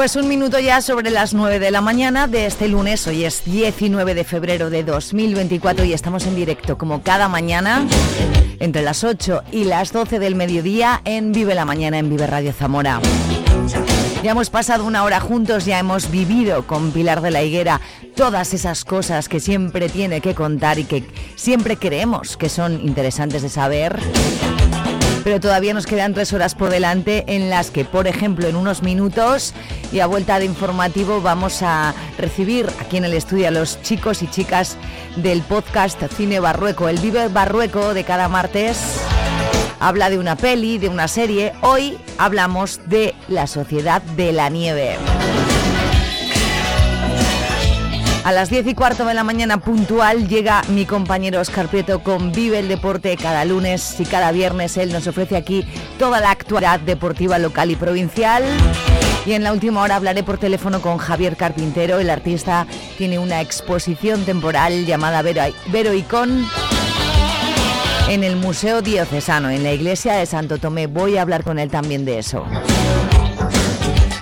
Pues un minuto ya sobre las 9 de la mañana de este lunes, hoy es 19 de febrero de 2024 y estamos en directo como cada mañana entre las 8 y las 12 del mediodía en Vive la Mañana en Vive Radio Zamora. Ya hemos pasado una hora juntos, ya hemos vivido con Pilar de la Higuera todas esas cosas que siempre tiene que contar y que siempre creemos que son interesantes de saber pero todavía nos quedan tres horas por delante en las que, por ejemplo, en unos minutos y a vuelta de informativo vamos a recibir aquí en el estudio a los chicos y chicas del podcast Cine Barrueco, el Vive Barrueco de cada martes. Habla de una peli, de una serie. Hoy hablamos de la Sociedad de la Nieve. A las 10 y cuarto de la mañana puntual llega mi compañero Oscar Prieto con Vive el Deporte cada lunes y cada viernes. Él nos ofrece aquí toda la actualidad deportiva local y provincial. Y en la última hora hablaré por teléfono con Javier Carpintero. El artista tiene una exposición temporal llamada Vero, Vero Icón en el Museo Diocesano, en la iglesia de Santo Tomé. Voy a hablar con él también de eso.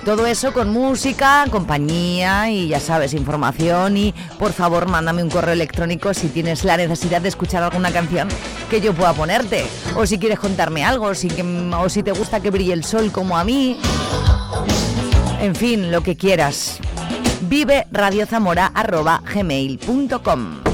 Todo eso con música, compañía y ya sabes, información y por favor mándame un correo electrónico si tienes la necesidad de escuchar alguna canción que yo pueda ponerte o si quieres contarme algo o si te gusta que brille el sol como a mí. En fin, lo que quieras. Vive radiozamora@gmail.com.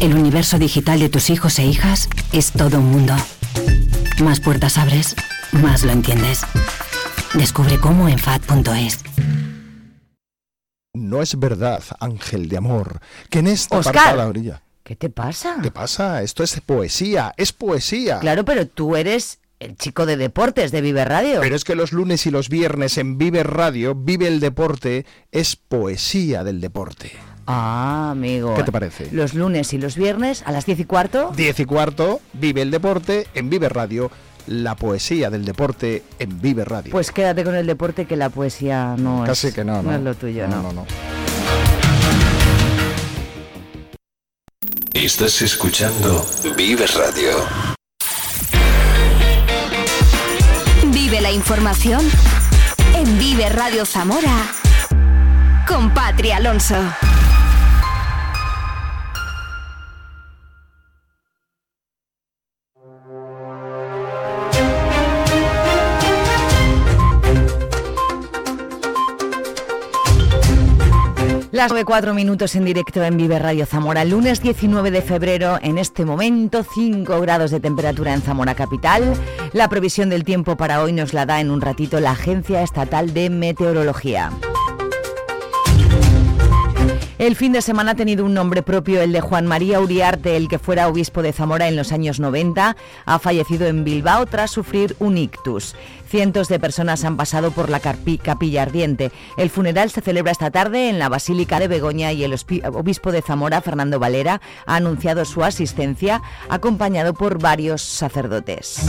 El universo digital de tus hijos e hijas es todo un mundo. Más puertas abres, más lo entiendes. Descubre cómo en FAD.es. No es verdad, ángel de amor, que en esta Oscar. parte de la orilla. ¿Qué te pasa? ¿Qué pasa? Esto es poesía, es poesía. Claro, pero tú eres el chico de deportes de Vive Radio. Pero es que los lunes y los viernes en Vive Radio, Vive el Deporte, es poesía del deporte. Ah, amigo. ¿Qué te parece? Los lunes y los viernes a las 10 y cuarto. 10 y cuarto, Vive el Deporte en Vive Radio, la poesía del deporte en Vive Radio. Pues quédate con el deporte que la poesía no Casi es. que no, no. es lo tuyo, ¿no? no, no. Estás escuchando Vive Radio. Vive la información en Vive Radio Zamora con Patria Alonso. Las 9 minutos en directo en Vive Radio Zamora. Lunes 19 de febrero, en este momento 5 grados de temperatura en Zamora Capital. La previsión del tiempo para hoy nos la da en un ratito la Agencia Estatal de Meteorología. El fin de semana ha tenido un nombre propio, el de Juan María Uriarte, el que fuera obispo de Zamora en los años 90, ha fallecido en Bilbao tras sufrir un ictus. Cientos de personas han pasado por la capilla ardiente. El funeral se celebra esta tarde en la Basílica de Begoña y el obispo de Zamora, Fernando Valera, ha anunciado su asistencia, acompañado por varios sacerdotes.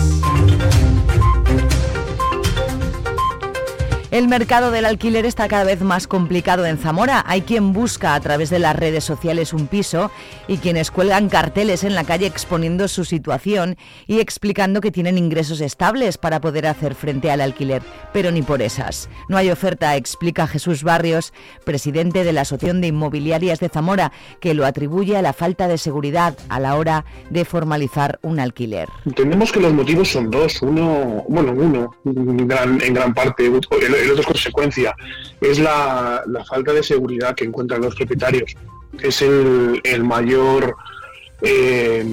El mercado del alquiler está cada vez más complicado en Zamora. Hay quien busca a través de las redes sociales un piso y quienes cuelgan carteles en la calle exponiendo su situación y explicando que tienen ingresos estables para poder hacer frente al alquiler, pero ni por esas. No hay oferta, explica Jesús Barrios, presidente de la Asociación de Inmobiliarias de Zamora, que lo atribuye a la falta de seguridad a la hora de formalizar un alquiler. Entendemos que los motivos son dos. Uno, bueno, uno, en gran, en gran parte, el, el otro es consecuencia, es la, la falta de seguridad que encuentran los propietarios. Es el, el mayor eh,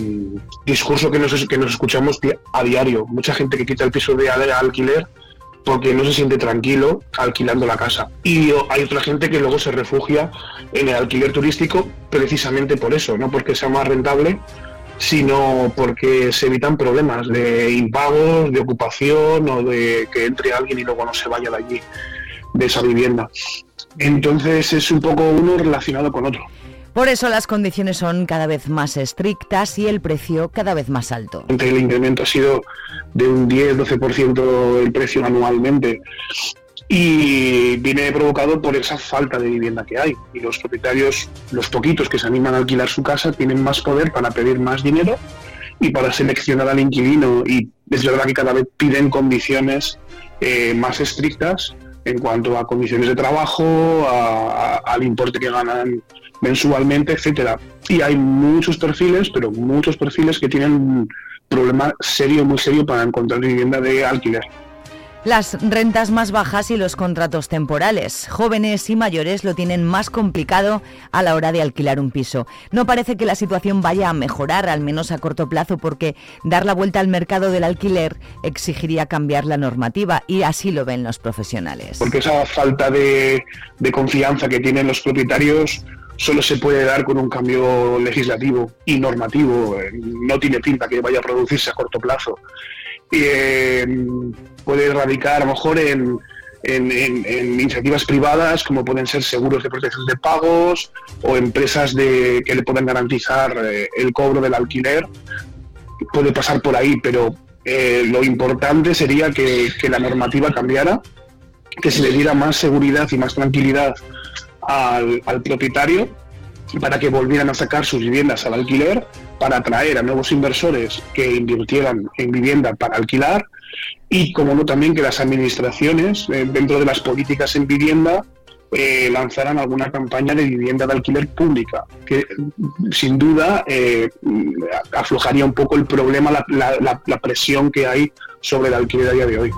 discurso que nos, que nos escuchamos a diario. Mucha gente que quita el piso de alquiler porque no se siente tranquilo alquilando la casa. Y hay otra gente que luego se refugia en el alquiler turístico precisamente por eso, no porque sea más rentable, sino porque se evitan problemas de impagos, de ocupación o de que entre alguien y luego no se vaya de allí, de esa vivienda. Entonces es un poco uno relacionado con otro. Por eso las condiciones son cada vez más estrictas y el precio cada vez más alto. El incremento ha sido de un 10-12% el precio anualmente y viene provocado por esa falta de vivienda que hay. Y los propietarios, los poquitos que se animan a alquilar su casa, tienen más poder para pedir más dinero y para seleccionar al inquilino. Y es verdad que cada vez piden condiciones eh, más estrictas en cuanto a condiciones de trabajo, al importe que ganan mensualmente, etcétera. Y hay muchos perfiles, pero muchos perfiles que tienen un problema serio, muy serio para encontrar vivienda de alquiler. Las rentas más bajas y los contratos temporales. Jóvenes y mayores lo tienen más complicado a la hora de alquilar un piso. No parece que la situación vaya a mejorar, al menos a corto plazo, porque dar la vuelta al mercado del alquiler exigiría cambiar la normativa y así lo ven los profesionales. Porque esa falta de, confianza que tienen los propietarios solo se puede dar con un cambio legislativo y normativo. No tiene pinta que vaya a producirse a corto plazo. Eh, puede radicar a lo mejor en, iniciativas privadas como pueden ser seguros de protección de pagos o empresas de, que le puedan garantizar eh, el cobro del alquiler. Puede pasar por ahí, pero eh, lo importante sería que, la normativa cambiara, que se le diera más seguridad y más tranquilidad al propietario para que volvieran a sacar sus viviendas al alquiler, para atraer a nuevos inversores que invirtieran en vivienda para alquilar y, como no, también que las administraciones, eh, dentro de las políticas en vivienda, eh, lanzaran alguna campaña de vivienda de alquiler pública, que sin duda eh, aflojaría un poco el problema, la, la presión que hay sobre el alquiler a día de hoy.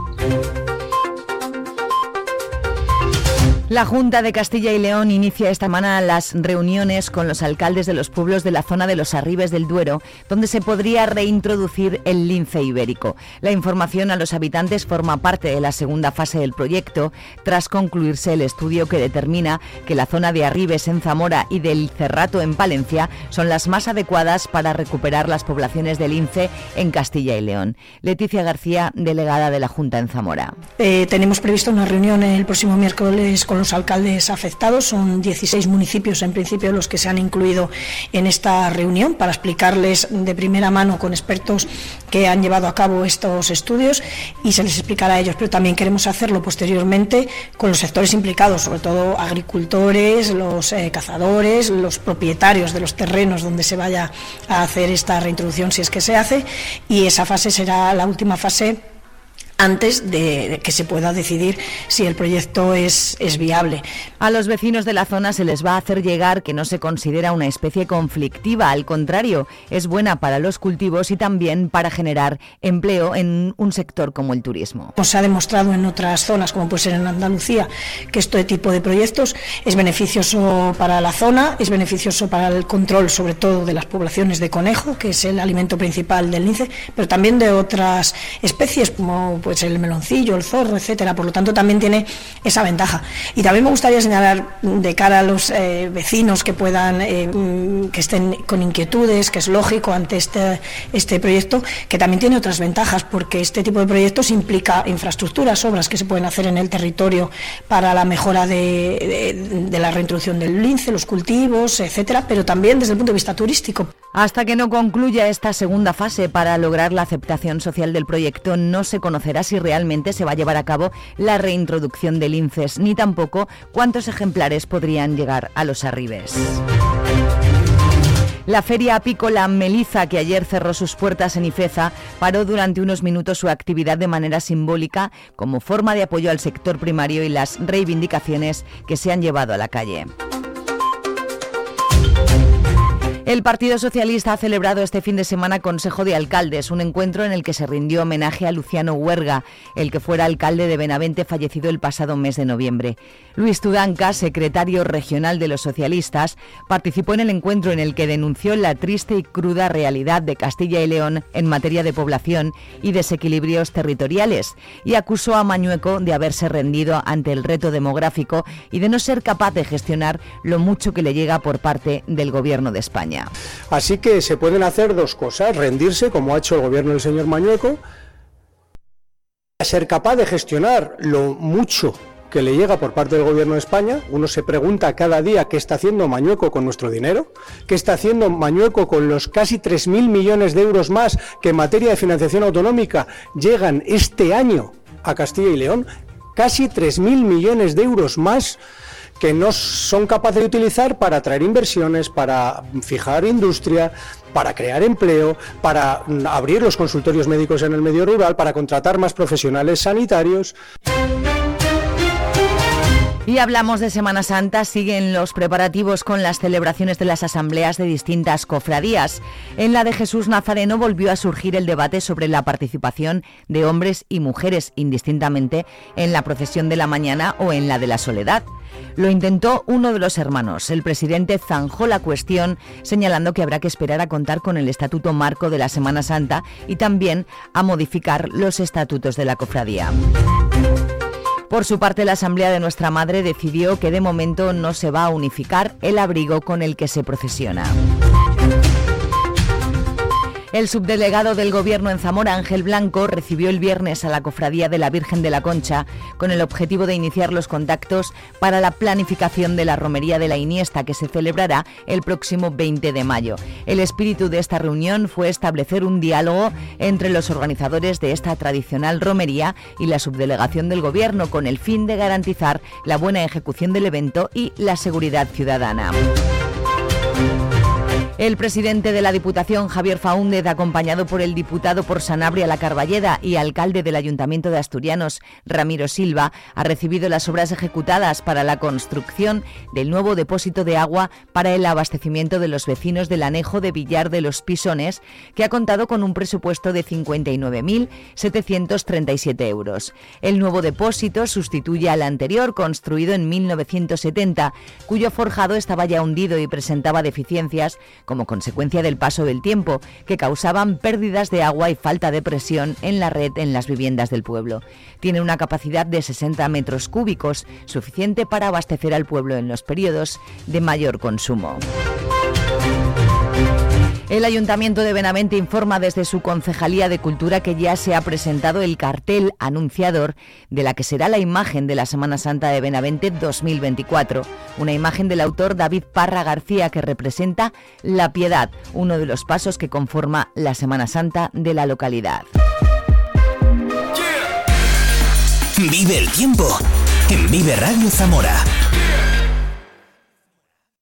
La Junta de Castilla y León inicia esta semana las reuniones con los alcaldes de los pueblos de la zona de los Arribes del Duero, donde se podría reintroducir el lince ibérico. La información a los habitantes forma parte de la segunda fase del proyecto, tras concluirse el estudio que determina que la zona de Arribes en Zamora y del Cerrato en Palencia son las más adecuadas para recuperar las poblaciones de lince en Castilla y León. Leticia García, delegada de la Junta en Zamora. Eh, tenemos previsto una reunión el próximo miércoles con los alcaldes afectados. Son 16 municipios en principio los que se han incluido en esta reunión para explicarles de primera mano con expertos que han llevado a cabo estos estudios y se les explicará a ellos. Pero también queremos hacerlo posteriormente con los sectores implicados, sobre todo agricultores, los eh, cazadores, los propietarios de los terrenos donde se vaya a hacer esta reintroducción si es que se hace y esa fase será la última fase antes de, que se pueda decidir si el proyecto es, es, viable. A los vecinos de la zona se les va a hacer llegar que no se considera una especie conflictiva, al contrario, es buena para los cultivos y también para generar empleo en un sector como el turismo. Se ha demostrado en otras zonas, como puede ser en Andalucía, que este tipo de proyectos es beneficioso para la zona, es beneficioso para el control sobre todo de las poblaciones de conejo, que es el alimento principal del lince, pero también de otras especies como pues el meloncillo, el zorro, etcétera. Por lo tanto, también tiene esa ventaja. Y también me gustaría señalar de cara a los eh, vecinos que puedan, eh, mm, que estén con inquietudes, que es lógico ante este, este proyecto, que también tiene otras ventajas, porque este tipo de proyectos implica infraestructuras, obras que se pueden hacer en el territorio para la mejora de, de la reintroducción del lince, los cultivos, etcétera, pero también desde el punto de vista turístico. Hasta que no concluya esta segunda fase para lograr la aceptación social del proyecto, no se conocerá si realmente se va a llevar a cabo la reintroducción del linces, ni tampoco cuántos ejemplares podrían llegar a los arribes. La feria apícola Meliza, que ayer cerró sus puertas en Ifeza, paró durante unos minutos su actividad de manera simbólica como forma de apoyo al sector primario y las reivindicaciones que se han llevado a la calle. El Partido Socialista ha celebrado este fin de semana Consejo de Alcaldes, un encuentro en el que se rindió homenaje a Luciano Huerga, el que fuera alcalde de Benavente fallecido el pasado mes de noviembre. Luis Tudanca, secretario regional de los socialistas, participó en el encuentro en el que denunció la triste y cruda realidad de Castilla y León en materia de población y desequilibrios territoriales y acusó a Mañueco de haberse rendido ante el reto demográfico y de no ser capaz de gestionar lo mucho que le llega por parte del Gobierno de España. Así que se pueden hacer dos cosas, rendirse, como ha hecho el gobierno del señor Mañueco, ser capaz de gestionar lo mucho que le llega por parte del Gobierno de España. Uno se pregunta cada día qué está haciendo Mañueco con nuestro dinero, qué está haciendo Mañueco con los casi 3.000 millones de euros más que en materia de financiación autonómica llegan este año a Castilla y León, casi 3.000 millones de euros más que no son capaces de utilizar para atraer inversiones, para fijar industria, para crear empleo, para abrir los consultorios médicos en el medio rural, para contratar más profesionales sanitarios. Y hablamos de Semana Santa, siguen los preparativos con las celebraciones de las asambleas de distintas cofradías. En la de Jesús Nazareno volvió a surgir el debate sobre la participación de hombres y mujeres indistintamente en la procesión de la mañana o en la de la soledad. Lo intentó uno de los hermanos. El presidente zanjó la cuestión señalando que habrá que esperar a contar con el Estatuto Marco de la Semana Santa y también a modificar los estatutos de la cofradía. Por su parte, la Asamblea de Nuestra Madre decidió que de momento no se va a unificar el abrigo con el que se procesiona. El subdelegado del Gobierno en Zamora, Ángel Blanco, recibió el viernes a la Cofradía de la Virgen de la Concha con el objetivo de iniciar los contactos para la planificación de la Romería de la Iniesta que se celebrará el próximo 20 de mayo. El espíritu de esta reunión fue establecer un diálogo entre los organizadores de esta tradicional romería y la subdelegación del Gobierno con el fin de garantizar la buena ejecución del evento y la seguridad ciudadana. El presidente de la Diputación, Javier Faúndez, acompañado por el diputado por Sanabria La Carballeda y alcalde del Ayuntamiento de Asturianos, Ramiro Silva, ha recibido las obras ejecutadas para la construcción del nuevo depósito de agua para el abastecimiento de los vecinos del anejo de Villar de los Pisones, que ha contado con un presupuesto de 59.737 euros. El nuevo depósito sustituye al anterior, construido en 1970, cuyo forjado estaba ya hundido y presentaba deficiencias como consecuencia del paso del tiempo, que causaban pérdidas de agua y falta de presión en la red en las viviendas del pueblo. Tiene una capacidad de 60 metros cúbicos, suficiente para abastecer al pueblo en los periodos de mayor consumo. El Ayuntamiento de Benavente informa desde su Concejalía de Cultura que ya se ha presentado el cartel anunciador de la que será la imagen de la Semana Santa de Benavente 2024, una imagen del autor David Parra García que representa la piedad, uno de los pasos que conforma la Semana Santa de la localidad. Vive el tiempo en Vive Radio Zamora.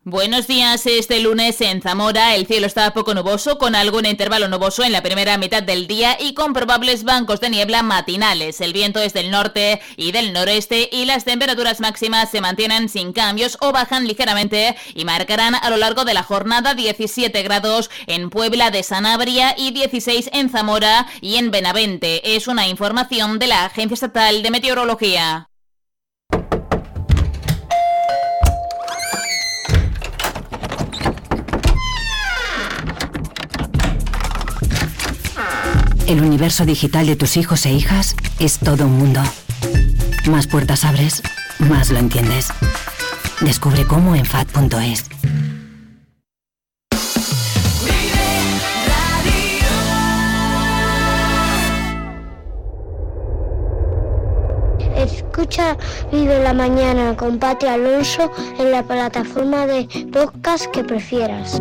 Buenos días, este lunes en Zamora el cielo está poco nuboso, con algún intervalo nuboso en la primera mitad del día y con probables bancos de niebla matinales. El viento es del norte y del noreste y las temperaturas máximas se mantienen sin cambios o bajan ligeramente y marcarán a lo largo de la jornada 17 grados en Puebla de Sanabria y 16 en Zamora y en Benavente. Es una información de la Agencia Estatal de Meteorología. El universo digital de tus hijos e hijas es todo un mundo. Más puertas abres, más lo entiendes. Descubre cómo en FAD.es. Escucha Vive la Mañana con Pati Alonso en la plataforma de podcast que prefieras.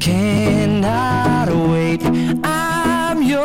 cannot wait. I'm yours.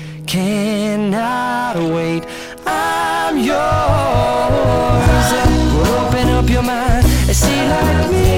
cannot wait. I'm yours. Open up your mind and see like me.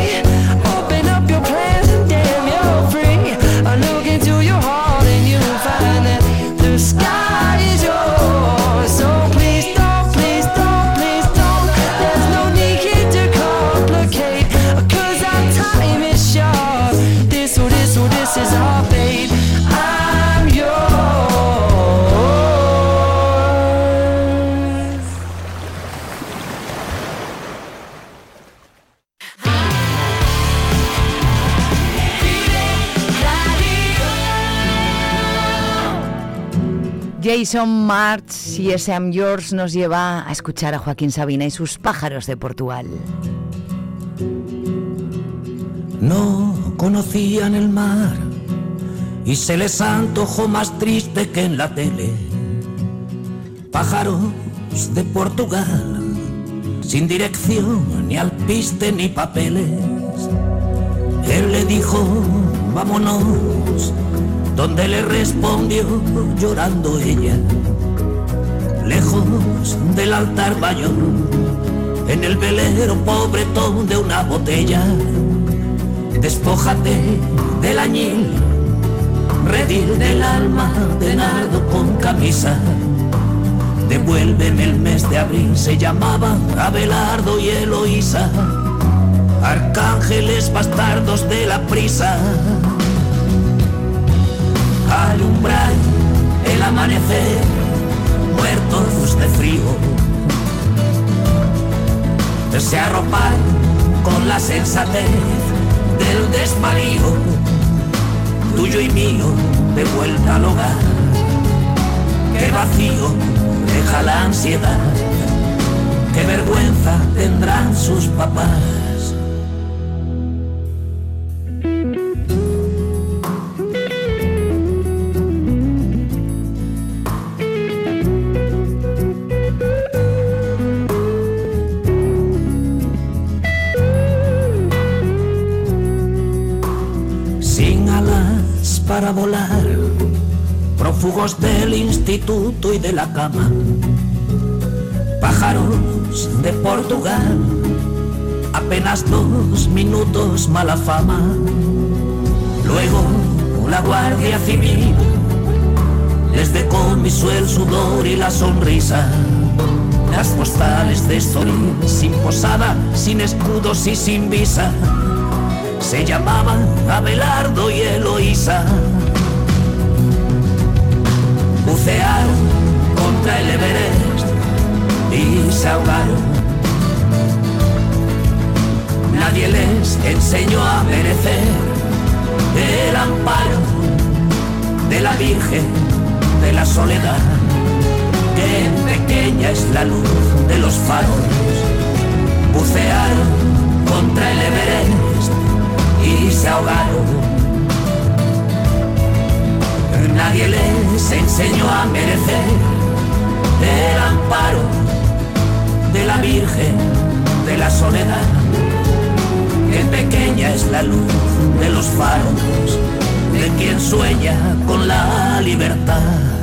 Jason March y ese I'm nos lleva a escuchar a Joaquín Sabina y sus pájaros de Portugal. no conocían el mar y se les antojó más triste que en la tele. Pájaros de Portugal, sin dirección, ni alpiste ni papeles. Él le dijo, vámonos, donde le respondió llorando ella, lejos del altar bayón, en el velero pobretón de una botella despójate del añil, redil del alma de nardo con camisa. Devuélveme el mes de abril, se llamaban Abelardo y Eloísa, arcángeles bastardos de la prisa. Alumbrar el amanecer, muertos de frío. Se arropar con la sensatez del desvarío, tuyo y mío, de vuelta al hogar. Qué vacío deja la ansiedad, qué vergüenza tendrán sus papás. Volar, prófugos del instituto y de la cama, pájaros de Portugal, apenas dos minutos mala fama, luego la Guardia Civil. Les decomisó el sudor y la sonrisa. Las postales de Estoril, sin posada, sin escudos y sin visa, se llamaban Abelardo y Eloísa. Bucearon contra el Everest y se ahogaron. Nadie les enseñó a merecer el amparo de la Virgen de la Soledad. Qué pequeña es la luz de los faros. Bucearon contra el Everest y se ahogaron. Nadie les enseñó a merecer el amparo de la Virgen de la Soledad. Qué pequeña es la luz de los faros de quien sueña con la libertad.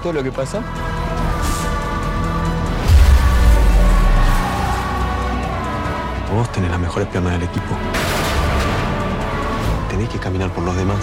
todo lo que pasa? Vos tenés las mejores piernas del equipo. Tenés que caminar por los demás.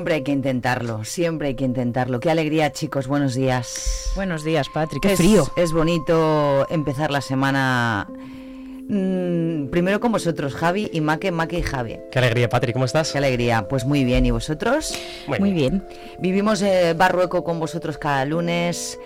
Siempre hay que intentarlo, siempre hay que intentarlo. Qué alegría, chicos, buenos días. Buenos días, Patrick. Qué Es- frío. Es bonito empezar la semana mm, primero con vosotros, Javi y Maque, Maque y Javi. Qué alegría, Patri, ¿cómo estás? Qué alegría, pues muy bien. ¿Y vosotros? Muy bien. Vivimos eh, Barrueco con vosotros cada lunes.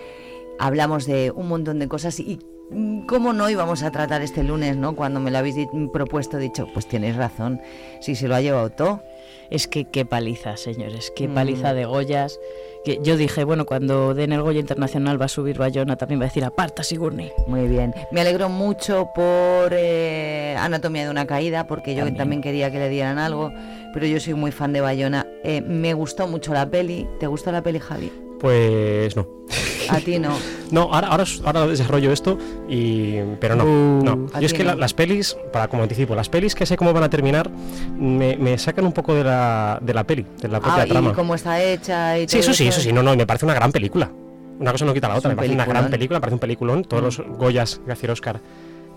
Hablamos de un montón de cosas y mm, cómo no íbamos a tratar este lunes, ¿no? Cuando me lo habéis propuesto, he dicho, pues tenéis razón. Si se lo ha llevado todo. Es que qué paliza, señores, qué Mm. paliza de Goyas. Que yo dije, bueno, cuando den el Goya Internacional va a subir Bayona, también va a decir aparta Sigourney. Muy bien. Me alegro mucho por eh, Anatomía de una caída, porque yo también. quería que le dieran algo, pero yo soy muy fan de Bayona. Eh, me gustó mucho la peli. ¿Te gustó la peli, Javi? Pues no. A ti no. No, ahora, ahora, ahora desarrollo esto, y, pero no. Uh, no. a Yo es que la- las pelis, para como anticipo, las pelis que sé cómo van a terminar, me, me sacan un poco de la, de la peli, de la propia Ah, trama. y cómo está hecha y Sí, eso sí, eso sí, no, no, me parece una gran película. Una cosa no quita la otra, me parece una gran película, me parece un peliculón. Todos los Goyas, gracias Oscar,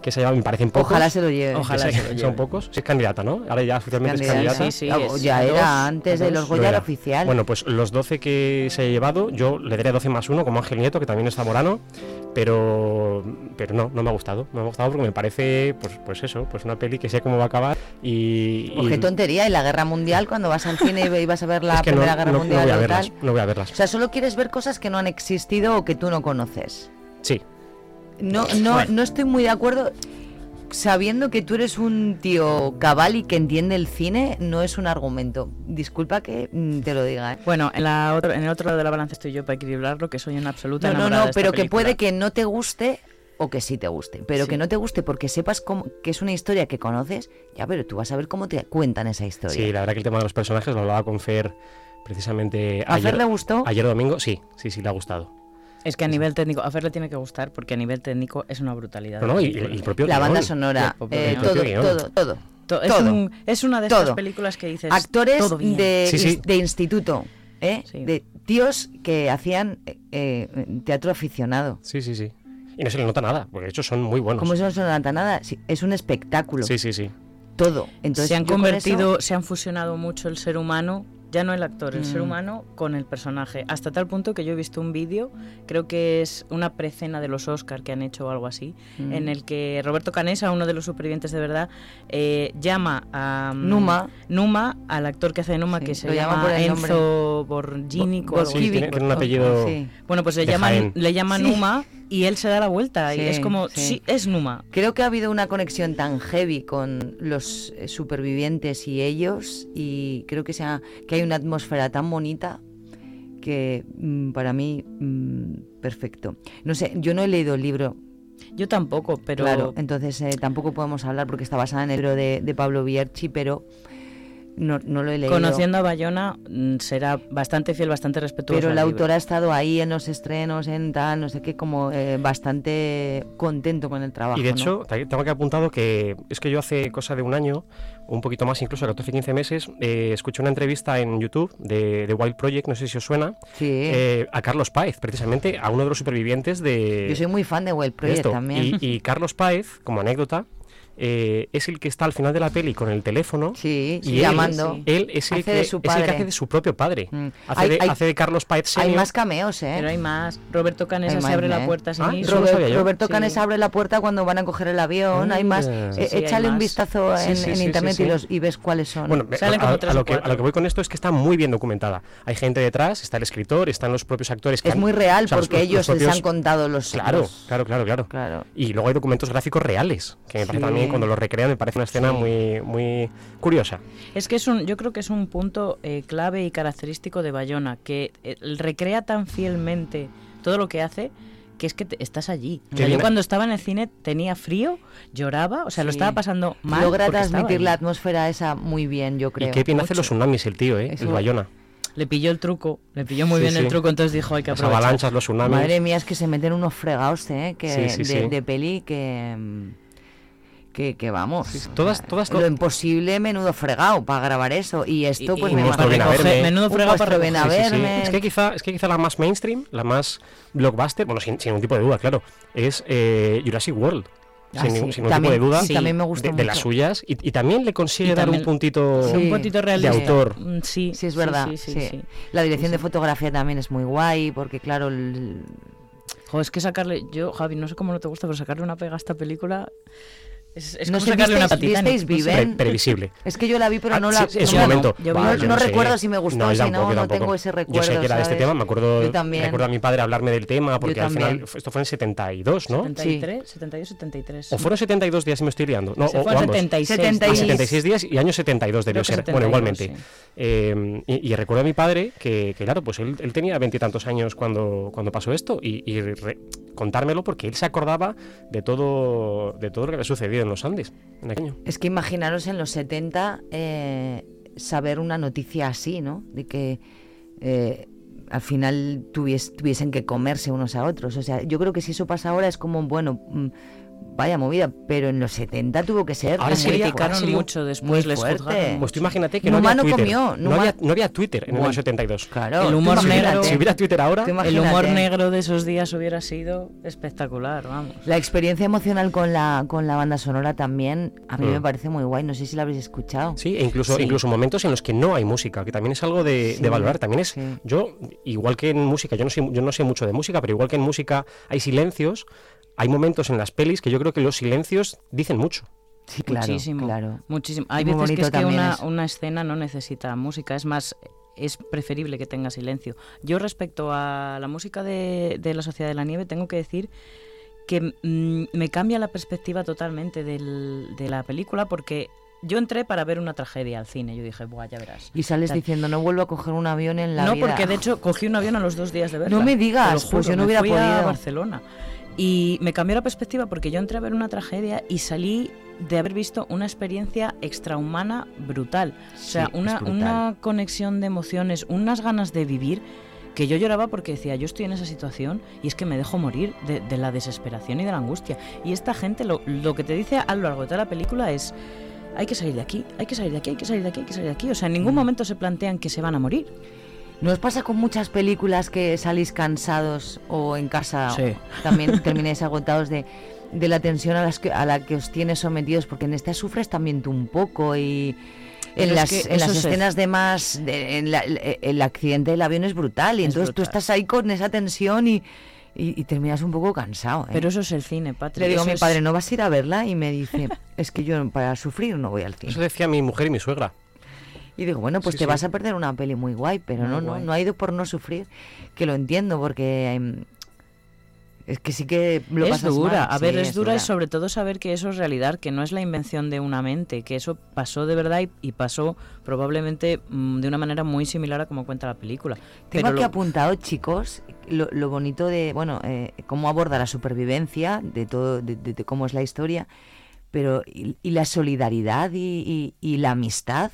que se llevan, me parecen pocos. Ojalá se lo lleve. Ojalá se se lo Son lleve. pocos. Sí, es candidata, ¿no? Ahora ya oficialmente Candidata. es Sí, candidata. sí, es Ya era antes de los. Goya era oficial. Bueno, pues los 12 que se ha llevado, yo le daré 12 más 1 como Ángel Nieto, que también es zamorano, pero pero no, no me ha gustado. No me ha gustado porque me parece, pues, pues eso, pues una peli que sé cómo va a acabar y... Y- qué tontería, y la guerra mundial, cuando vas al cine y vas a ver la es que no, Primera Guerra no- no Mundial voy a verlas, tal. no voy a verlas. O sea, solo quieres ver cosas que no han existido o que tú no conoces. Sí. No, no, Bueno. no estoy muy de acuerdo. Sabiendo que tú eres un tío cabal y que entiende el cine, no es un argumento. Disculpa que mm, te lo diga. ¿eh? Bueno, en, la otra- en el otro lado de la balanza estoy yo para equilibrarlo, que soy una absoluta No, no, enamorada no, pero que puede que no te guste o que sí te guste. Pero Sí. que no te guste porque sepas cómo, que es una historia que conoces, ya, pero tú vas a ver cómo te cuentan esa historia. Sí, la verdad que el tema de los personajes lo hablaba con Fer precisamente ¿A Fer le gustó? Ayer domingo, sí, sí, sí, le ha gustado. Es que a nivel técnico, a Fer le tiene que gustar porque a nivel técnico es una brutalidad. No, y- el propio La banda sonora, Y el propio eh, guion. todo, todo, todo, To- es, todo. un- es una de estas Todo. películas que dices. Actores todo bien. de, Sí, sí. ins- de instituto, ¿eh? de tíos que hacían eh, teatro aficionado. Sí, sí, sí. Y no se le nota nada, porque de hecho son muy buenos. Como eso no se nota nada, sí, es un espectáculo. Sí, sí, sí. Todo. Entonces, se han con convertido, eso- se han fusionado mucho el ser humano, ya no el actor, el ser Mm. humano con el personaje. Hasta tal punto que yo he visto un vídeo, creo que es una precena de los Oscar que han hecho o algo así, Mm. en el que Roberto Canesa, uno de los supervivientes de verdad, eh, llama a mm, Numa. Numa, al actor que hace de Numa, que se llama Enzo Borgini. Bo- Sí, tiene, tiene un apellido. Bueno, pues le de llaman, Jaén. le llama Sí. Numa y él se da la vuelta y es como, sí. sí, es Numa. Creo que ha habido una conexión tan heavy con los eh, supervivientes y ellos y creo que, sea, que hay una atmósfera tan bonita que mm, para mí mm, perfecto. No sé, yo no he leído el libro. Yo tampoco, pero... Claro, entonces eh, tampoco podemos hablar porque está basada en el libro de, de Pablo Bierchi, pero no, no lo he leído. Conociendo a Bayona mm, será bastante fiel, bastante respetuoso. Pero al el libro. autor ha estado ahí en los estrenos, en tal, no sé qué, como eh, bastante contento con el trabajo. Y de hecho, te- tengo que apuntado que es que yo hace cosa de un año, un poquito más, incluso 14-15 meses, eh, escuché una entrevista en YouTube de, de Wild Project, no sé si os suena, Sí. eh, a Carlos Páez, precisamente a uno de los supervivientes de, Yo soy muy fan de Well de Project también. Y, y Carlos Páez, como anécdota, eh, es el que está al final de la peli con el teléfono Sí, y él, llamando. él es el, Hace que, es el que hace de su propio padre. Mm. Hace, Hay- de, hay- hace de Carlos Páez Hay más cameos, ¿eh? Pero hay más. Roberto Canesa Hay se abre ¿eh? la puerta sin Ah, Robert-. Roberto Sí. Canesa abre la puerta cuando van a coger el avión. hay más. Ah. Eh, Sí, hay échale un vistazo Sí, en, sí, en sí, internet sí, Y, los, y ves cuáles son. Bueno, a, lo que, a lo que voy con esto es que está muy bien documentada. Hay gente detrás, está el escritor, están los propios actores. que es han- muy real o sea, los- porque los- los ellos les han contado los. Claro, claro, claro, claro, Claro. Y luego hay documentos gráficos reales, que me parece Sí. Cuando los recrean me parece una escena muy, muy curiosa. Es que es un, yo creo que es un punto eh, clave y característico de Bayona, que eh, recrea tan fielmente todo lo que hace que es que te- estás allí. O Qué sea, yo cuando estaba en el cine tenía frío, lloraba, o sea, lo estaba pasando mal. Logra transmitir la atmósfera esa muy bien, yo creo. y qué bien hace los tsunamis el tío, ¿eh? Eso- El Bayona. Le pilló el truco, le pilló muy Sí, bien sí. el truco, entonces dijo hay que Las aprovechar. avalanchas, los tsunamis. Madre mía, es que se meten unos fregados, ¿eh? Que, Sí, sí, de, sí. de peli que. Que, que vamos. todas, todas, Lo imposible, menudo fregado para grabar eso. Y esto, pues y me imagino- Verme. Menudo fregado para Monstruo Ven a Sí, sí, sí. verme. Es que quizá, es que quizá la más mainstream, la más blockbuster, bueno, sin, sin ningún tipo de duda, claro, es eh, Jurassic World. Ah, sin, sí. ningún- sin ningún También- tipo de duda. sí, también me gustó de, de las suyas. Y, y también le consigue Y dar un puntito, Sí. Un puntito realista. de autor. Mm, Sí, Sí, es sí, verdad. sí, sí, sí. sí. La dirección de fotografía también es muy guay, porque claro, el- Jo, es que sacarle, yo, Javi, no sé cómo no te gusta, pero sacarle una pega a esta película es, es no como sé, sacarle una ¿visteis, patita. visteis Viven? Pre- previsible. Es que yo la vi, pero Ah, no la... sí, en su no, momento. no, yo no sé. recuerdo si me gustó, No, si tampoco, no, no tengo ese recuerdo. Yo sé que era de este tema, me acuerdo, Yo también. recuerdo a mi padre hablarme del tema, porque al final esto fue en 72, ¿no? 73, 72, 73. ¿O fueron 72 días y me estoy liando? No, Se o, fue o a ambos. 76 Ah, días. 76 días y año 72 debió ser. Bueno, 72, igualmente. sí. Eh, y, y recuerdo a mi padre que, que, claro, pues él, él tenía veintitantos años cuando, cuando pasó esto y, y re- contármelo porque él se acordaba de todo, de todo lo que había sucedido en los Andes en aquel año. Es que imaginaros en los 70 eh, saber una noticia así, ¿no? De que eh, al final tuvies- tuviesen que comerse unos a otros. O sea, yo creo que si eso pasa ahora es como, bueno, mm, vaya movida, pero en los 70 tuvo que ser Ahora ahora criticaron sería mucho después, les juzgaron. Pues tú imagínate que Numa no había Twitter. comió, no, había, no había Twitter en el Bueno, año 72. Claro, el humor negro. Si hubiera Twitter ahora, el humor negro de esos días hubiera sido espectacular, vamos. La experiencia emocional con la, con la banda sonora también a mí Mm. me parece muy guay. No sé si la habréis escuchado. Sí, e incluso, Sí. incluso momentos en los que no hay música, que también es algo de, Sí, de valorar. También es, sí. yo, igual que en música, yo no, sé, yo no sé mucho de música, pero igual que en música hay silencios, hay momentos en las pelis que yo creo que los silencios dicen mucho. Sí, claro, muchísimo, claro. muchísimo. Hay muy veces que es una, es. una escena no necesita música, es más, es preferible que tenga silencio. Yo respecto a la música de, de La Sociedad de la Nieve tengo que decir que mm, me cambia la perspectiva totalmente del- de la película porque yo entré para ver una tragedia al cine. Yo dije, buah, ya verás. Y sales Tal. diciendo, no vuelvo a coger un avión en la no, vida. porque de hecho cogí un avión a los dos días de verla. No me digas, juro, pues yo no me hubiera fui a podido. Barcelona. Y me cambió la perspectiva porque yo entré a ver una tragedia y salí de haber visto una experiencia extrahumana brutal. o sea, una, brutal. una conexión de emociones, unas ganas de vivir que yo lloraba porque decía, yo estoy en esa situación y es que me dejo morir de, de la desesperación y de la angustia. Y esta gente lo, lo que te dice a lo largo de toda la película es, hay que salir de aquí, hay que salir de aquí, hay que salir de aquí, hay que salir de aquí. O sea, en Mm. ningún momento se plantean que se van a morir. ¿No os pasa con muchas películas que salís cansados o en casa Sí. también termináis agotados de, de la tensión a, las que, a la que os tienes sometidos? Porque en esta sufres también tú un poco y en es las, que en las escenas de más... de- en la- el, el accidente del avión es brutal y Es entonces tú brutal. estás ahí con esa tensión y, y, y terminas un poco cansado. ¿eh? Pero eso es el cine, Patrick. Le digo a mi es- padre, ¿no vas a ir a verla? Y me dice, es que yo para sufrir no voy al cine. Eso decía mi mujer y mi suegra. Y digo, bueno, pues Sí, te sí. vas a perder una peli muy guay, pero Muy no, no, guay. no ha ido por no sufrir, que lo entiendo, porque em, es que sí que lo es pasas dura, mal, a ver, sí, es dura y sobre todo saber que eso es realidad, que no es la invención de una mente, que eso pasó de verdad y, y pasó probablemente mm, de una manera muy similar a como cuenta la película. Tengo aquí lo- apuntado, chicos, lo, lo bonito de, bueno, eh, cómo aborda la supervivencia, de todo, de, de- de cómo es la historia, pero y, y la solidaridad y, y- y la amistad.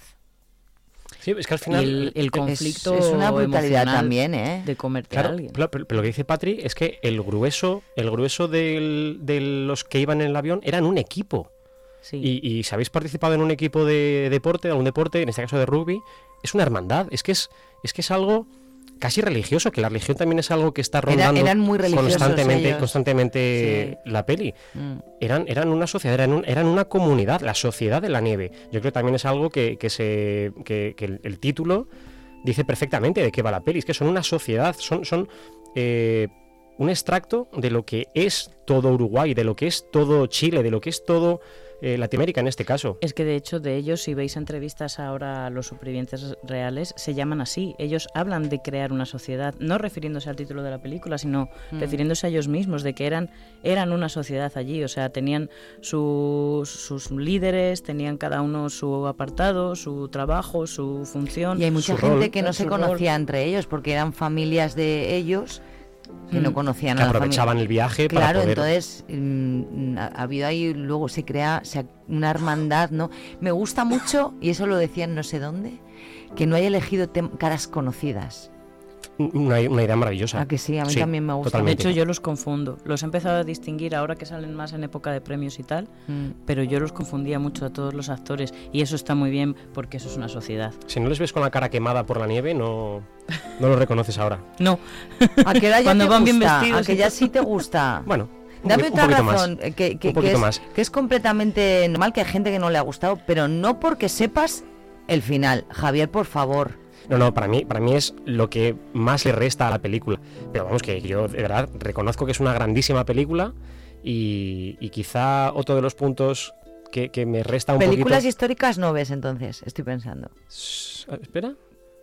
Sí, es que al final... el, el conflicto es una brutalidad también, ¿eh? De comerte Claro, a alguien. pero, pero lo que dice Patri es que el grueso, el grueso del- de los que iban en el avión eran un equipo. Sí. Y, y si habéis participado en un equipo de deporte, algún deporte, en este caso de rugby, es una hermandad. Es que es, es que es algo casi religioso, que la religión también es algo que está Era- rondando eran muy religiosos constantemente, ellos. constantemente la peli. Mm. Eran, eran una sociedad, eran, un- eran una comunidad, la sociedad de la nieve. Yo creo que también es algo que, que se, que, que el, el título dice perfectamente de qué va la peli. Es que son una sociedad, son, son eh, un extracto de lo que es todo Uruguay, de lo que es todo Chile, de lo que es todo eh, Latinoamérica en este caso. Es que de hecho de ellos, si veis entrevistas ahora a los supervivientes reales, se llaman así. Ellos hablan de crear una sociedad, no refiriéndose al título de la película, sino Mm. refiriéndose a ellos mismos, de que eran, eran una sociedad allí. O sea, tenían sus, sus líderes, tenían cada uno su apartado, su trabajo, su función. Y hay mucha gente rol, que no se rol. conocía entre ellos porque eran familias de ellos que no Mm. conocían Que a la aprovechaban familia. el viaje para Claro, poder- entonces mm, ha ha habido ahí luego se crea se- una hermandad, ¿no? Me gusta mucho y eso lo decían no sé dónde que no haya elegido caras conocidas. Una, una idea maravillosa. Ah, que sí, a mí también me gusta. totalmente. De hecho, yo los confundo. Los he empezado a distinguir ahora que salen más en época de premios y tal, Mm. pero yo los confundía mucho a todos los actores y eso está muy bien porque eso es una sociedad. Si no les ves con la cara quemada por la nieve, no, no los reconoces ahora. No. ¿A qué edad ya Cuando te van bien vestidos ¿A que ya sí te gusta? Bueno, Dame otra poquito más. razón, que, es, más. que es completamente normal que hay gente que no le ha gustado, pero no porque sepas el final. Javier, por favor. No, no, para mí, para mí es lo que más le resta a la película. Pero vamos, que yo de verdad reconozco que es una grandísima película y, y quizá otro de los puntos que, que me resta un Películas poquito... históricas no ves entonces, estoy pensando. Espera,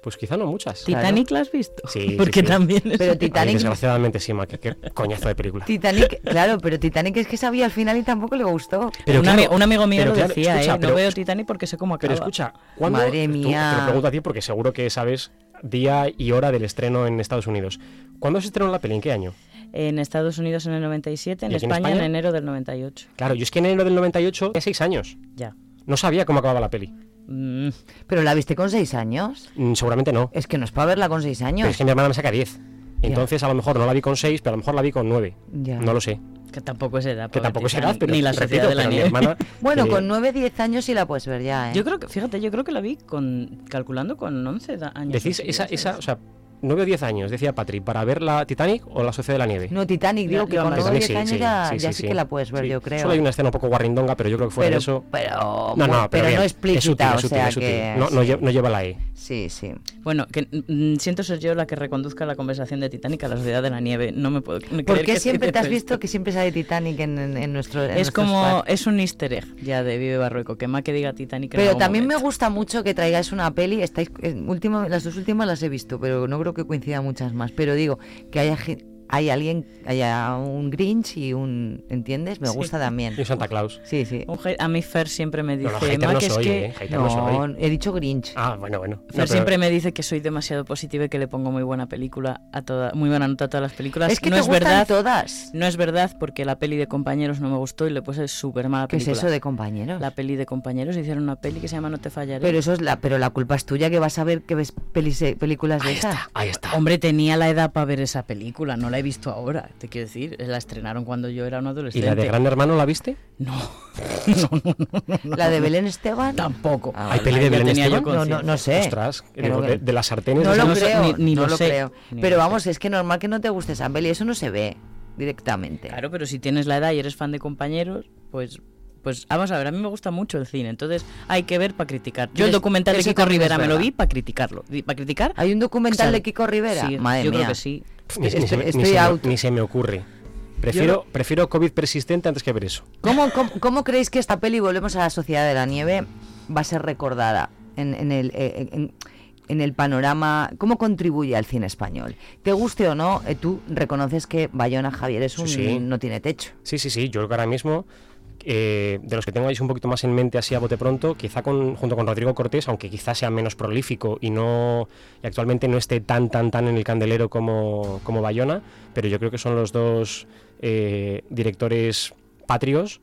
pues quizá no muchas. ¿Titanic la has visto? Sí, sí, Porque sí. también es- Pero Ay, Titanic, desgraciadamente sí, ma, qué, coñazo de película. Titanic, claro, pero Titanic es que sabía al final y tampoco le gustó. Pero un, claro, ami- un amigo mío pero lo claro, decía, escucha, ¿eh? pero- no veo Titanic porque sé cómo acaba. Pero escucha, ¿cuándo? Madre tú- mía. te lo pregunto a ti porque seguro que sabes día y hora del estreno en Estados Unidos. ¿Cuándo se estrenó la peli? ¿En qué año? En Estados Unidos en el 97, en ¿Y aquí en España, en España? enero del 98. Claro, yo es que en enero del 98 tenía seis años. Ya. No sabía cómo acababa la peli. Mm, ¿Pero la viste con seis años? Mm, seguramente no. Es que no es para verla con seis años. Pero es que mi hermana me saca 10. Entonces a lo mejor no la vi con 6, pero a lo mejor la vi con 9. Ya. No lo sé. que tampoco es edad. Que tampoco es edad, pero Ni la repito, de la pero mi nieve. hermana... Bueno, con 9, 10 años sí la puedes ver ya, ¿eh? Yo creo que, fíjate, yo creo que la vi con calculando con 11 da- años. Decís, esa, esa, o sea, 9 o 10 años, decía Patrick, ¿para ver la Titanic o la Sociedad de la Nieve? No, Titanic, digo que con más. 9 o Titanic 10 años sí, ya, sí, ya sí, sí, sí. que la puedes ver, Sí, yo creo. Solo hay una escena un poco guarrindonga, pero yo creo que fuera pero, de eso... pero, No, no, pero, pero, bien, no es explícita, es o sutil, sea es sutil. que... No, no, no lleva la E. Sí, sí. Bueno, que mm, siento ser yo la que reconduzca la conversación de Titanic a la sociedad de la nieve. No me puedo creer ¿Por que qué estoy siempre te has visto que siempre sale Titanic en, en, en nuestro en Es como, es un easter egg ya de Vive Barrueco, que más que diga Titanic Pero también me gusta mucho que traigáis una peli. Estáis, último, las dos últimas las he visto, pero no creo que coincidan muchas más. Pero digo, que haya, gen- hay alguien, haya un Grinch y un. ¿Entiendes? Me Sí. gusta también. Y un Santa Claus. Sí, sí. A mí Fer siempre me No, dice, no, hater "Ma, no que es que eh, no No, soy. he dicho Grinch. Ah, bueno, bueno. No, Fer pero- siempre me dice que soy demasiado positiva y que le pongo muy buena película a toda, muy buena nota a todas las películas. Es que no te es gustan verdad, todas. no es verdad porque la peli de compañeros no me gustó y le puse súper mala ¿Qué es película. eso de compañeros? La peli de compañeros hicieron una peli que se llama No te fallaré. Pero eso es la, pero la culpa es tuya que vas a ver que ves pelis, eh, películas de esas. Ahí está. Hombre, tenía la edad para ver esa película, no la he visto ahora, te quiero decir. La estrenaron cuando yo era un ¿Y adolescente. la de Gran Hermano la viste? No. La de Belén Esteban. Tampoco. Ah, ¿Hay peli de Belén Esteban? No, no, no sé. Ostras, de, de las sartenes... No lo sé, creo, ni- ni no lo lo sé, creo. ni Pero lo vamos, es que normal que no te guste esa peli, eso no se ve directamente. Claro, pero si tienes la edad y eres fan de compañeros, pues pues vamos a ver, a mí me gusta mucho el cine, entonces hay que ver para criticar. Yo el documental de Kiko Rivera me lo vi para criticarlo. ¿Para criticar? ¿Hay un documental de Kiko Rivera? Sí, Madre yo mía. creo que sí. Ni, ni se, me- Estoy- ni estoy se me- out. ni se me ocurre. Prefiero, prefiero COVID persistente antes que ver eso. ¿Cómo, cómo, cómo creéis que esta peli, volvemos a la Sociedad de la Nieve, va a ser recordada en, en el, eh, en, en el panorama? ¿Cómo contribuye al cine español? Te guste o no, eh, tú reconoces que Bayona Javier es un, Sí, sí. no tiene techo. Sí, sí, sí. Yo creo que ahora mismo, eh, de los que tengo ahí un poquito más en mente así a bote pronto, quizá con, junto con Rodrigo Cortés, aunque quizá sea menos prolífico y no y actualmente no esté tan, tan, tan en el candelero como, como Bayona, pero yo creo que son los dos eh, directores patrios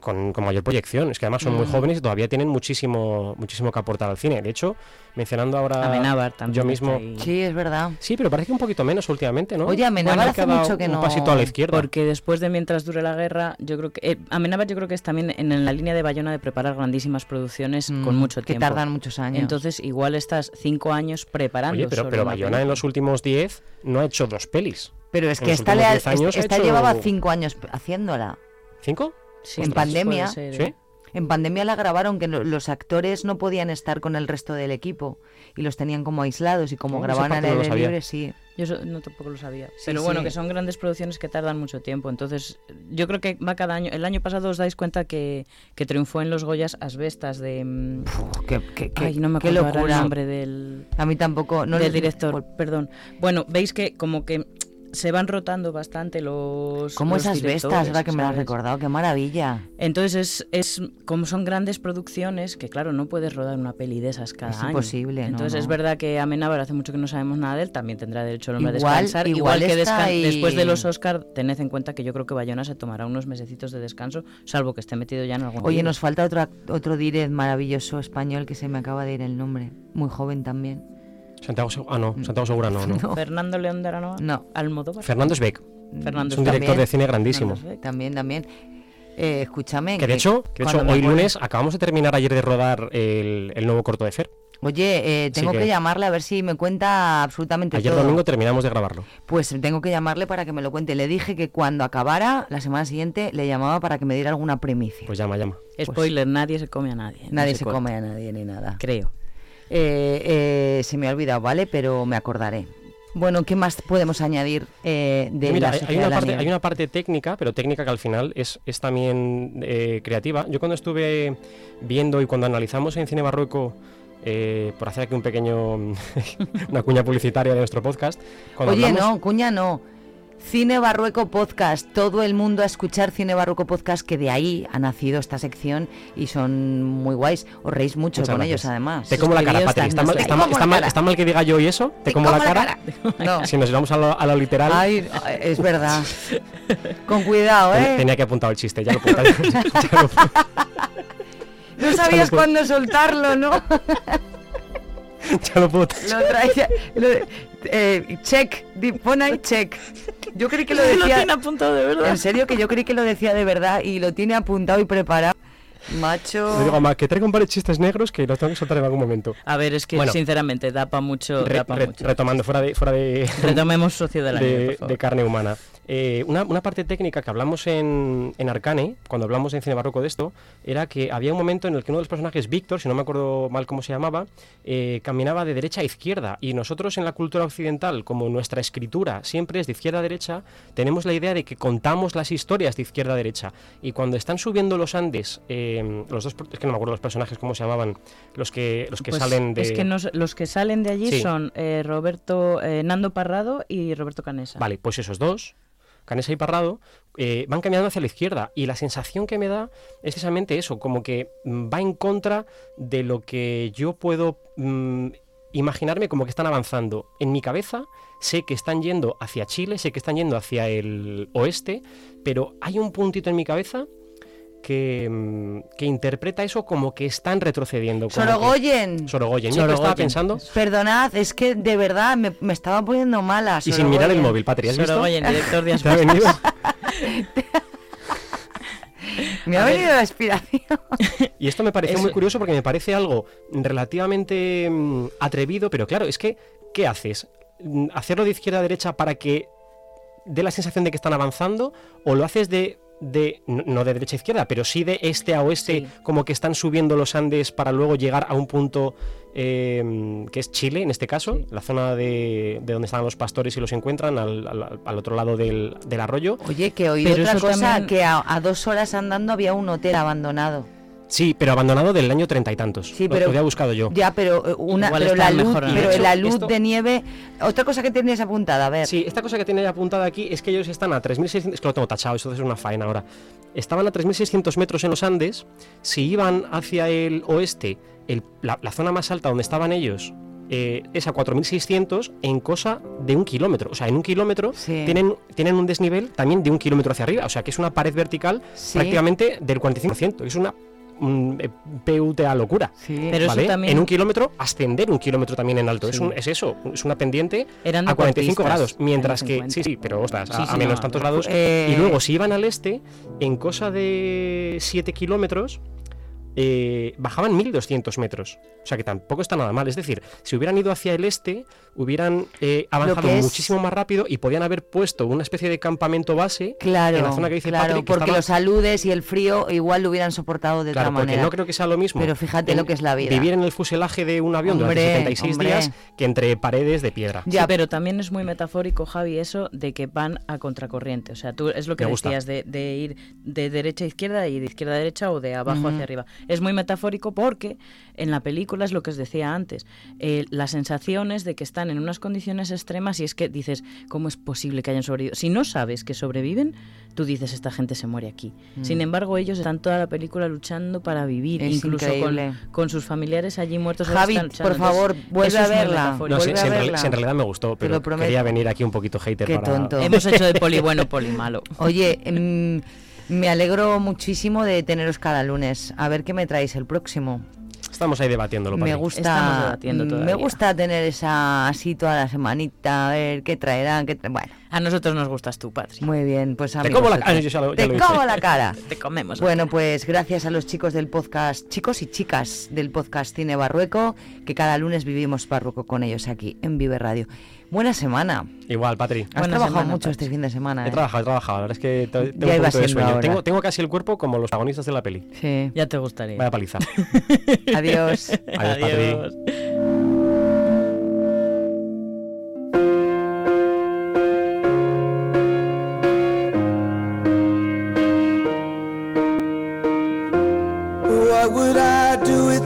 con, con mayor proyección. Es que además son muy Mm. jóvenes y todavía tienen muchísimo, muchísimo que aportar al cine. De hecho, mencionando ahora Amenábar también yo mismo... Sí, es verdad. Sí, pero parece que un poquito menos últimamente, ¿no? Oye, Amenábar hace mucho que un no- pasito a la izquierda. Porque después de Mientras dure la guerra, yo creo que... Eh, Amenábar yo creo que es también en, en la línea de Bayona de preparar grandísimas producciones Mm, con mucho que tiempo. tardan muchos años. Entonces igual estás cinco años preparando Oye, pero, solo pero Bayona en los últimos 10 no ha hecho dos pelis. Pero es En que esta, últimos le ha- 10 años ha esta hecho- llevaba cinco años haciéndola. ¿Cinco? Sí, en ostras, pandemia. ¿eh? ¿Sí? En pandemia la grabaron que no- los actores no podían estar con el resto del equipo y los tenían como aislados y como esa grababan al no aire sabía. libre, sí. Yo eso no tampoco lo sabía. Sí, Pero bueno, sí. que son grandes producciones que tardan mucho tiempo. Entonces, yo creo que va cada año. El año pasado os dais cuenta que, que triunfó en los Goyas Asbestas de. mm, Qué, qué- qué- Ay, no me qué acuerdo ahora locura. el nombre del, A mí tampoco. No del director. Perdón. Bueno, veis que como que se van rotando bastante los. ¿Cómo los esas bestas? directores, Ahora que me lo has recordado, qué maravilla. Entonces, es, es como son grandes producciones, que claro, no puedes rodar una peli de esas cada Es año. imposible, no, Entonces, no. es verdad que Amenábar hace mucho que no sabemos nada de él, también tendrá derecho el hombre a Igual- descansar. igual que está descan- y- después de los Oscar, tened en cuenta que yo creo que Bayona se tomará unos mesecitos de descanso, salvo que esté metido ya en algún Oye, lío. nos falta otro, otro direct maravilloso español que se me acaba de ir el nombre. Muy joven también. Santiago Segura, ah, no, Santiago Segura no, no. Fernando León de Aranoa. No. Almodóvar. Fernando Esbeck. Fernando es un director También. de cine grandísimo. También, también. Eh, escúchame. Que de hecho, que de hecho hoy lunes acabamos de terminar ayer de rodar el, el nuevo corto de Fer. Oye, eh, tengo que... que- llamarle a ver si me cuenta absolutamente Ayer todo. domingo terminamos de grabarlo. Pues tengo que llamarle para que me lo cuente. Le dije que cuando acabara, la semana siguiente, le llamaba para que me diera alguna primicia. Pues llama, llama. Spoiler, nadie se come a nadie. Nadie se se corta. come a nadie ni nada. Creo. Eh, eh, se me ha olvidado, ¿vale? Pero me acordaré. Bueno, ¿qué más podemos añadir eh, de Mira, la hay, de una la parte, hay una parte técnica, pero técnica que al final es, es también eh, creativa. Yo cuando estuve viendo y cuando analizamos en Cine Barroco, eh, por hacer aquí un pequeño, una cuña publicitaria de nuestro podcast, Oye, hablamos- no, cuña no. Cine Barrueco Podcast, todo el mundo a escuchar Cine Barrueco Podcast, que de ahí ha nacido esta sección y son muy guays. Os reís mucho Muchas con gracias. ellos, además. Te como la cara, Patrick. ¿Está mal, está mal- está mal- está mal que diga yo y eso? ¿Te, como la cara? No. Si nos vamos a lo, a lo literal, Ay, es verdad. Con cuidado, ¿eh? tenía que apuntar el chiste, ya lo No sabías cuándo soltarlo, ¿no? ya lo puedo- Lo traía. lo- eh, check, pon ahí check. Yo creí que lo Lo decía. tiene apuntado de verdad. En serio, que yo creí que lo decía de verdad y lo tiene apuntado y preparado. Macho. Le digo a Mac que traiga un par de chistes negros que los tengo que soltar en algún momento. A ver, es que Bueno. sinceramente da para mucho. Re- da pa' re- mucho. retomando, fuera de, fuera de, Retomemos Sociedad de por favor. de carne humana. Eh, una, una parte técnica que hablamos en, en Arcane, cuando hablamos en cine barroco de esto, era que había un momento en el que uno de los personajes, Víctor, si no me acuerdo mal cómo se llamaba, eh, caminaba de derecha a izquierda. Y nosotros en la cultura occidental, como nuestra escritura siempre es de izquierda a derecha, tenemos la idea de que contamos las historias de izquierda a derecha. Y cuando están subiendo los Andes, eh, los dos, es que no me acuerdo los personajes cómo se llamaban, los que, los que Pues salen de... Es que nos- los que salen de allí Sí. son Roberto, Nando Parrado y Roberto Canesa. Vale, pues esos dos, Canesa y Parrado, eh, van caminando hacia la izquierda. Y la sensación que me da es precisamente eso, como que mm, va en contra de lo que yo puedo mm, imaginarme como que están avanzando. En mi cabeza sé que están yendo hacia Chile, sé que están yendo hacia el oeste, pero hay un puntito en mi cabeza que, mm, que interpreta eso como que están retrocediendo. como que- Sorogoyen. Sorogoyen. Yo estaba pensando... Perdonad, es que de verdad me, me estaba poniendo mala. Y sin mirar el Sorogoyen. móvil, Patri, ¿has visto? Sorogoyen, director de ¿Te ha venido? Me ha A ver. venido la inspiración. Y esto me pareció Es- muy curioso porque me parece algo relativamente mm, atrevido, pero claro, es que, ¿qué haces? Mm, ¿Hacerlo de izquierda a derecha para que dé la sensación de que están avanzando? ¿O lo haces de, de no de derecha a izquierda, pero sí de este a oeste, como que están subiendo los Andes para luego llegar a un punto eh, que es Chile, en este caso, la zona de, de donde están los pastores y los encuentran, al, al- al otro lado del, del arroyo? Oye, que he oído Pero otra cosa, también- que a, a dos horas andando había un hotel abandonado. Sí, pero abandonado del año treinta y tantos. Sí, pero- lo había buscado yo. Ya, pero eh, una, Igual pero la luz, mejor, ¿no? pero hecho, la luz esto- de nieve. Otra cosa que tenías apuntada, a ver. Sí, esta cosa que tiene apuntada aquí es que ellos están a 3.600... Es que lo tengo tachado, eso es una faena ahora. Estaban a 3.600 metros en los Andes. Si iban hacia el oeste, el- la, la zona más alta donde estaban ellos eh, es a 4.600 en cosa de un kilómetro. O sea, en un kilómetro Sí. tienen, tienen un desnivel también de un kilómetro hacia arriba. O sea, que es una pared vertical Sí. prácticamente del 45%. Es una mm, eh, PUTA locura. Sí. Pero eso ¿vale? también- En un kilómetro, ascender un kilómetro también en alto. Es, Sí. un- es eso, es una pendiente Eran a 45 deportistas, grados. Mientras que, 50. sí, sí, pero ostras, a, Sí, a sí, menos no, tantos no. grados. Eh, Y luego, si iban al este, en cosa de 7 kilómetros, eh, bajaban 1200 metros. O sea que tampoco está nada mal. Es decir, si hubieran ido hacia el este, hubieran eh, avanzado es- muchísimo más rápido y podían haber puesto una especie de campamento base Claro, en la zona que dice claro, Patrick, que porque estaba- los saludes y el frío igual lo hubieran soportado de Claro, otra porque manera. no creo que sea lo mismo. Pero fíjate en lo que es la vida. Vivir en el fuselaje de un avión Hombre, durante 76 hombre. días que entre paredes de piedra. Sí, pero también es muy metafórico, Javi, eso de que van a contracorriente. O sea, tú es lo que Me gusta. decías de, de ir de derecha a izquierda y de izquierda a derecha o de abajo Ujú. hacia arriba. Es muy metafórico porque en la película es lo que os decía antes. eh, las sensaciones de que están en unas condiciones extremas y es que dices, ¿cómo es posible que hayan sobrevivido? Si no sabes que sobreviven, tú dices, esta gente se muere aquí. Mm. Sin embargo, ellos están toda la película luchando para vivir, Es incluso increíble. con, con sus familiares allí muertos. Javi, por favor, Entonces, vuelve a verla. No, si, Vuelve si a en, verla. si en realidad me gustó, pero quería venir aquí un poquito hater Qué para... tonto. Hemos hecho de poli bueno, poli malo. Oye, mm, me alegro muchísimo de teneros cada lunes. A ver qué me traéis el próximo. Estamos ahí debatiéndolo. Me gusta, me gusta tener esa así toda la semanita, a ver qué traerán, qué tra- bueno. A nosotros nos gustas tú, Patri. Muy bien, pues a Te mí como la ya lo- ya Te como la cara. Te comemos. Bueno, pues gracias a los chicos del podcast, chicos y chicas del podcast Cine Barrueco, que cada lunes vivimos Barrueco con ellos aquí en Vive Radio. Buena semana. Igual, Patri. Has trabajado mucho este fin de semana. He ¿eh? trabajado, he trabajado. La verdad es que te- tengo Ya un de sueño. Tengo, tengo casi el cuerpo como los protagonistas de la peli. Sí. Ya te gustaría. Vaya paliza. Adiós. Adiós, Patri. What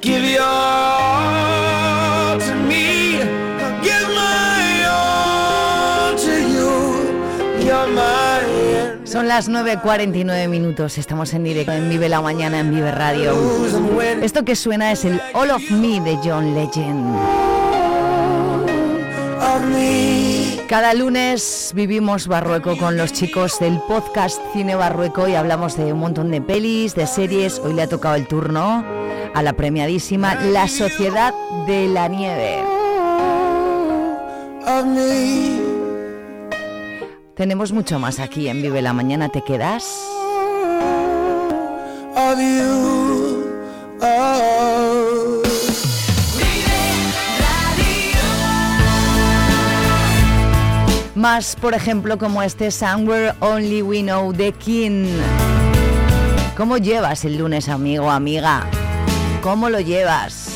Give your all to. Son las 9.49 minutos, estamos en directo en Vive la Mañana en Vive Radio. Esto que suena es el All of Me de John Legend. Cada lunes vivimos Barrueco con los chicos del podcast Cine Barrueco y hablamos de un montón de pelis, de series. Hoy le ha tocado el turno a la premiadísima La Sociedad de la Nieve. Tenemos mucho más aquí en Vive la Mañana. ¿Te quedas? más, por ejemplo, como este Somewhere Only We Know de King. ¿Cómo llevas el lunes, amigo, amiga? ¿Cómo lo llevas?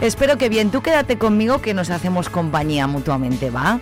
Espero que bien, tú quédate conmigo que nos hacemos compañía mutuamente, ¿va?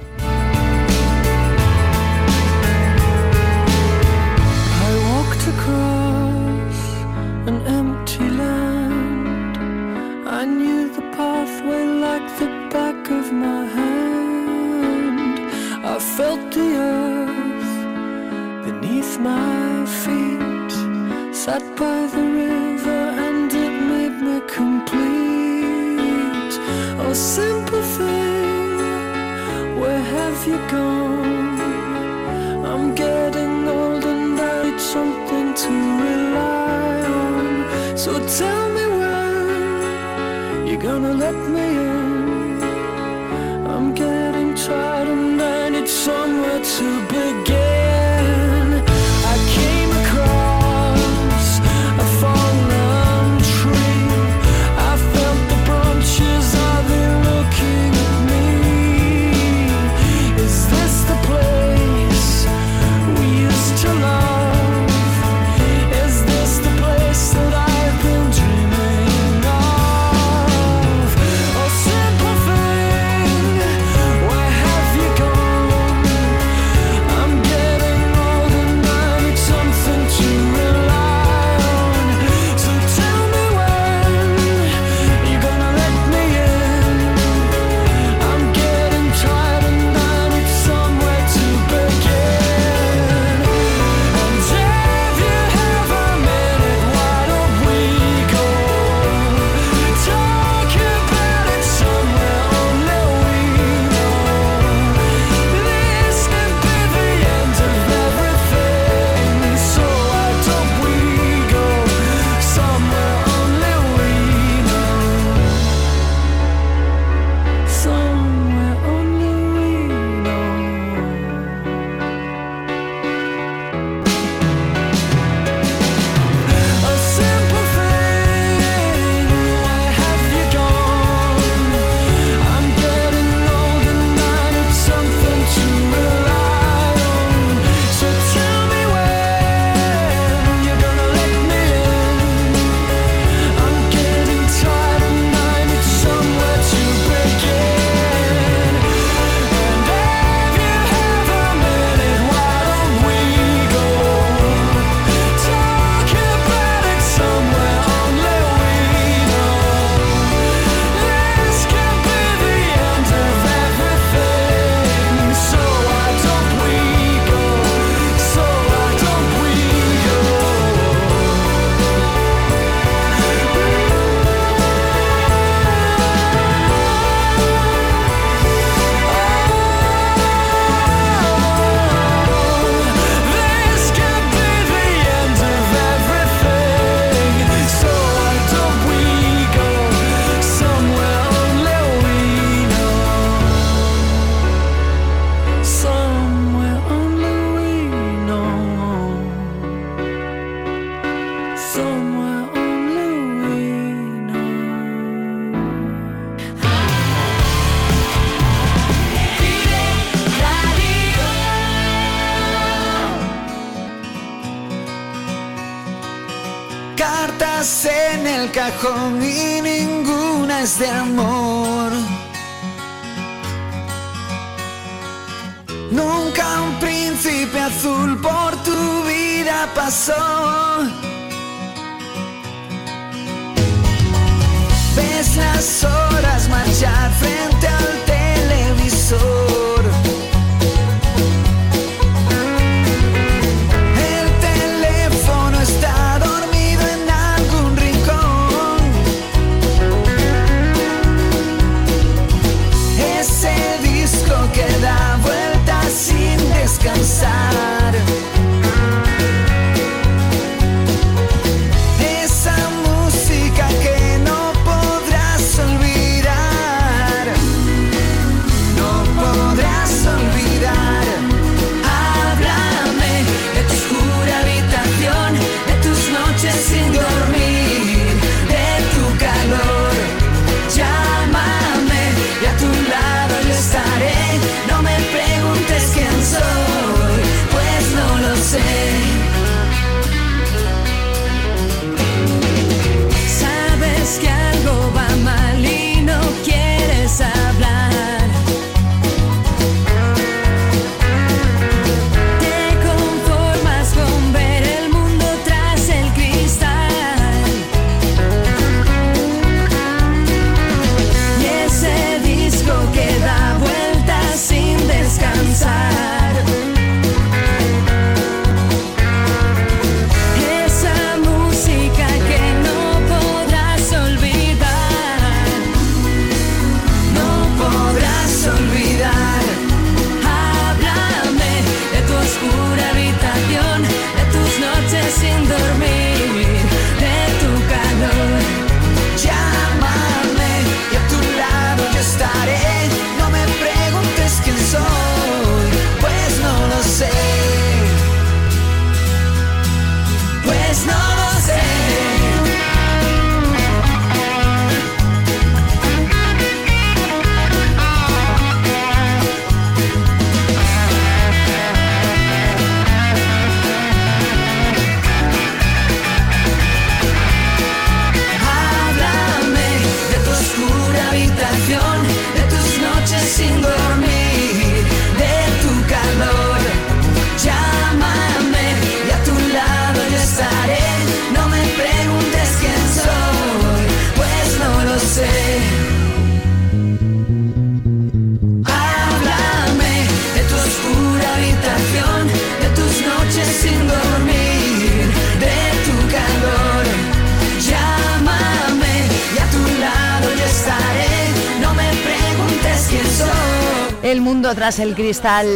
El mundo tras el cristal.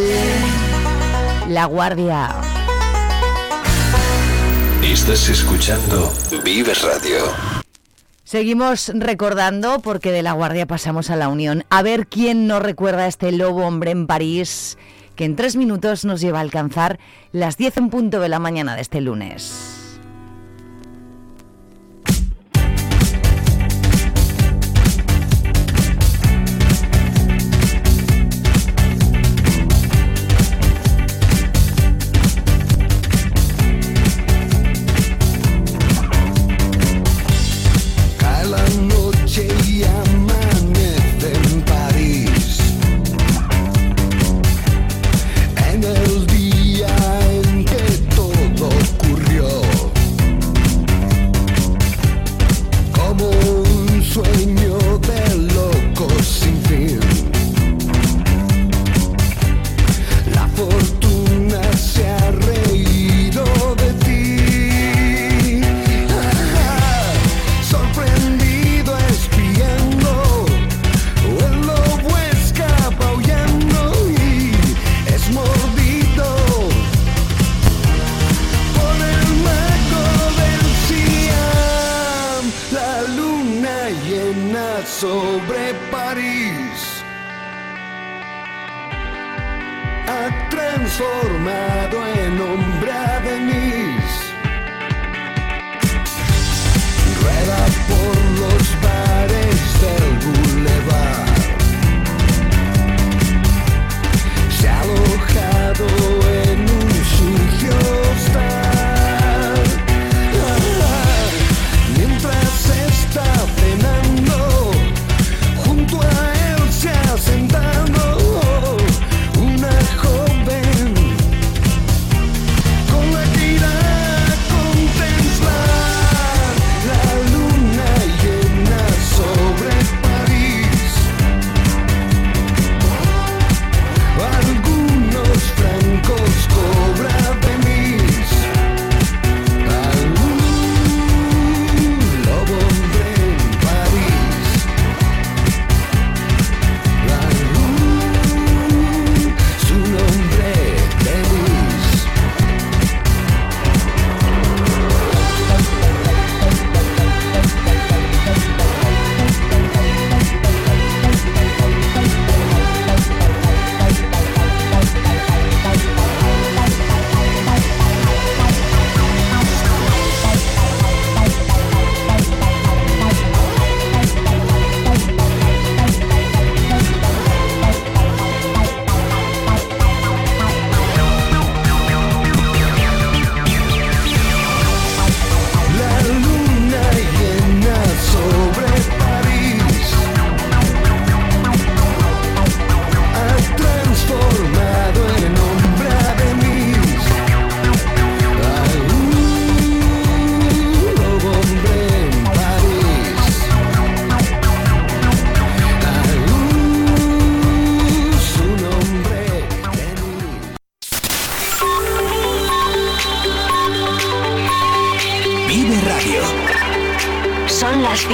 La guardia. Estás escuchando Vive Radio. Seguimos recordando porque de la guardia pasamos a la Unión. A ver quién no recuerda a este lobo hombre en París que en tres minutos nos lleva a alcanzar las 10 en punto de la mañana de este lunes.